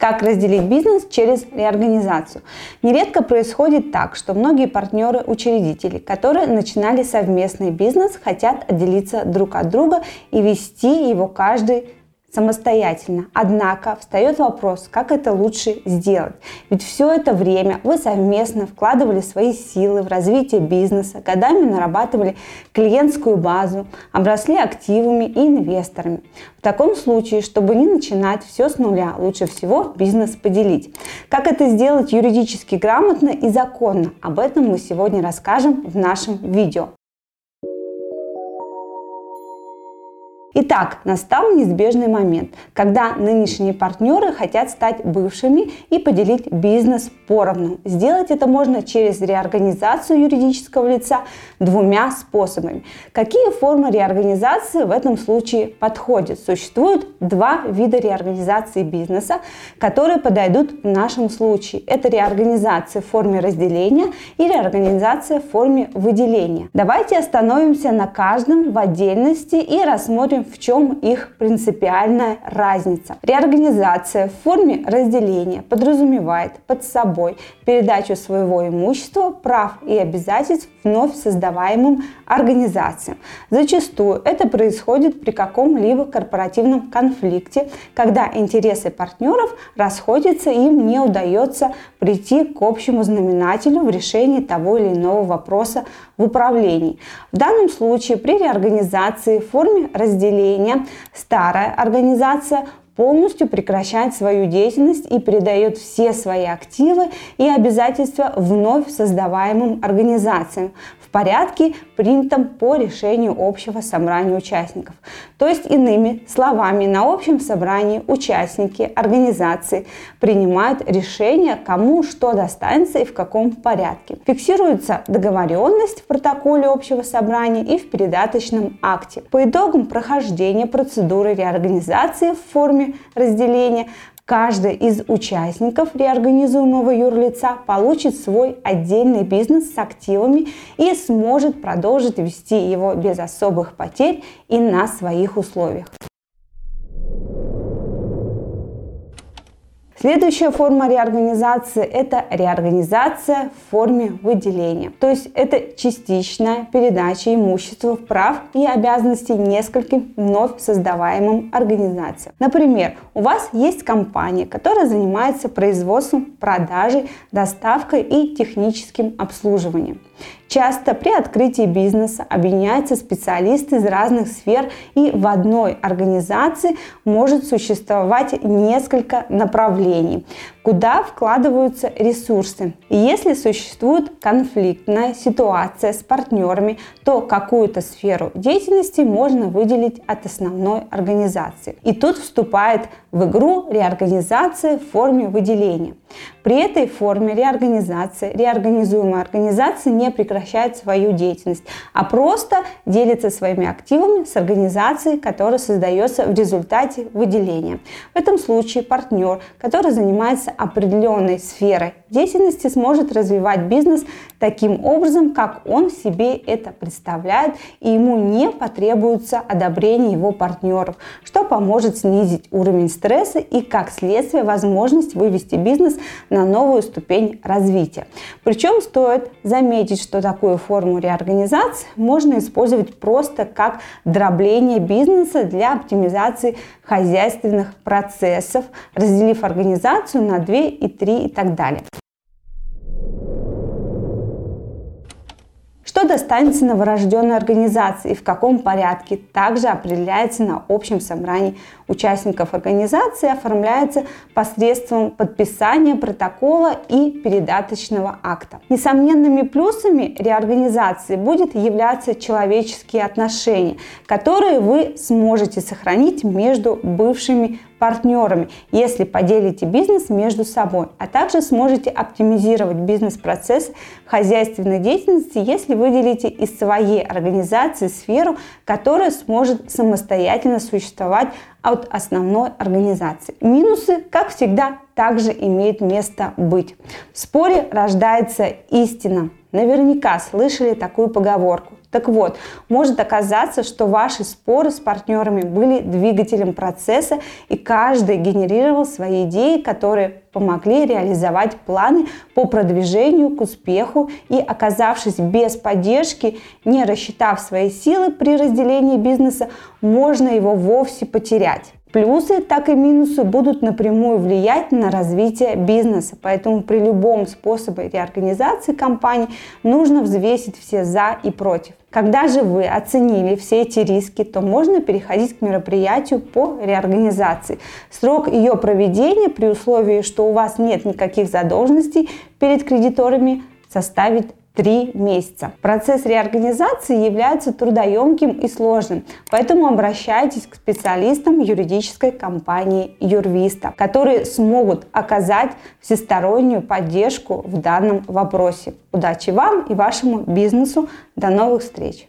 Как разделить бизнес через реорганизацию? Нередко происходит так, что многие партнеры-учредители, которые начинали совместный бизнес, хотят отделиться друг от друга и вести его каждый самостоятельно. Однако встает вопрос, как это лучше сделать. Ведь все это время вы совместно вкладывали свои силы в развитие бизнеса, годами нарабатывали клиентскую базу, обросли активами и инвесторами. В таком случае, чтобы не начинать все с нуля, лучше всего бизнес поделить. Как это сделать юридически грамотно и законно, об этом мы сегодня расскажем в нашем видео. Итак, настал неизбежный момент, когда нынешние партнеры хотят стать бывшими и поделить бизнес поровну. Сделать это можно через реорганизацию юридического лица двумя способами. Какие формы реорганизации в этом случае подходят? Существует два вида реорганизации бизнеса, которые подойдут в нашем случае. Это реорганизация в форме разделения и реорганизация в форме выделения. Давайте остановимся на каждом в отдельности и рассмотрим в чем их принципиальная разница. Реорганизация в форме разделения подразумевает под собой передачу своего имущества, прав и обязательств вновь создаваемым организациям. Зачастую это происходит при каком-либо корпоративном конфликте, когда интересы партнеров расходятся и им не удается прийти к общему знаменателю в решении того или иного вопроса в управлении. В данном случае при реорганизации в форме разделения старая организация полностью прекращает свою деятельность и передает все свои активы и обязательства вновь создаваемым организациям порядке, принятом по решению общего собрания участников. То есть, иными словами, на общем собрании участники организации принимают решение, кому что достанется и в каком порядке. Фиксируется договоренность в протоколе общего собрания и в передаточном акте. По итогам прохождения процедуры реорганизации в форме разделения Каждый из участников реорганизуемого юрлица получит свой отдельный бизнес с активами и сможет продолжить вести его без особых потерь и на своих условиях. Следующая форма реорганизации – это реорганизация в форме выделения. То есть это частичная передача имущества, прав и обязанностей нескольким вновь создаваемым организациям. Например, у вас есть компания, которая занимается производством, продажей, доставкой и техническим обслуживанием. Часто при открытии бизнеса объединяются специалисты из разных сфер и в одной организации может существовать несколько направлений, куда вкладываются ресурсы. И если существует конфликтная ситуация с партнерами, то какую-то сферу деятельности можно выделить от основной организации. И тут вступает в игру реорганизация в форме выделения. При этой форме реорганизации реорганизуемая организация не прекращает свою деятельность, а просто делится своими активами с организацией, которая создается в результате выделения. В этом случае партнер, который занимается определенной сферой деятельности, сможет развивать бизнес таким образом, как он себе это представляет, и ему не потребуется одобрение его партнеров, что поможет снизить уровень стресса и, как следствие, возможность вывести бизнес на новую ступень развития. Причем стоит заметить, что такую форму реорганизации можно использовать просто как дробление бизнеса для оптимизации хозяйственных процессов, разделив организацию на 2 и 3 и так далее. Что достанется новорожденной организации и в каком порядке, также определяется на общем собрании участников организации, оформляется посредством подписания протокола и передаточного акта. Несомненными плюсами реорганизации будет являться человеческие отношения, которые вы сможете сохранить между бывшими партнерами, если поделите бизнес между собой, а также сможете оптимизировать бизнес-процесс хозяйственной деятельности, если выделите из своей организации сферу, которая сможет самостоятельно существовать от основной организации. Минусы, как всегда, также имеют место быть. В споре рождается истина. Наверняка слышали такую поговорку. Так вот, может оказаться, что ваши споры с партнерами были двигателем процесса, и каждый генерировал свои идеи, которые помогли реализовать планы по продвижению к успеху и оказавшись без поддержки, не рассчитав свои силы при разделении бизнеса, можно его вовсе потерять. Плюсы, так и минусы будут напрямую влиять на развитие бизнеса, поэтому при любом способе реорганизации компании нужно взвесить все за и против. Когда же вы оценили все эти риски, то можно переходить к мероприятию по реорганизации. Срок ее проведения при условии, что у вас нет никаких задолженностей перед кредиторами, составит три месяца. Процесс реорганизации является трудоемким и сложным, поэтому обращайтесь к специалистам юридической компании Юрвиста, которые смогут оказать всестороннюю поддержку в данном вопросе. Удачи вам и вашему бизнесу. До новых встреч!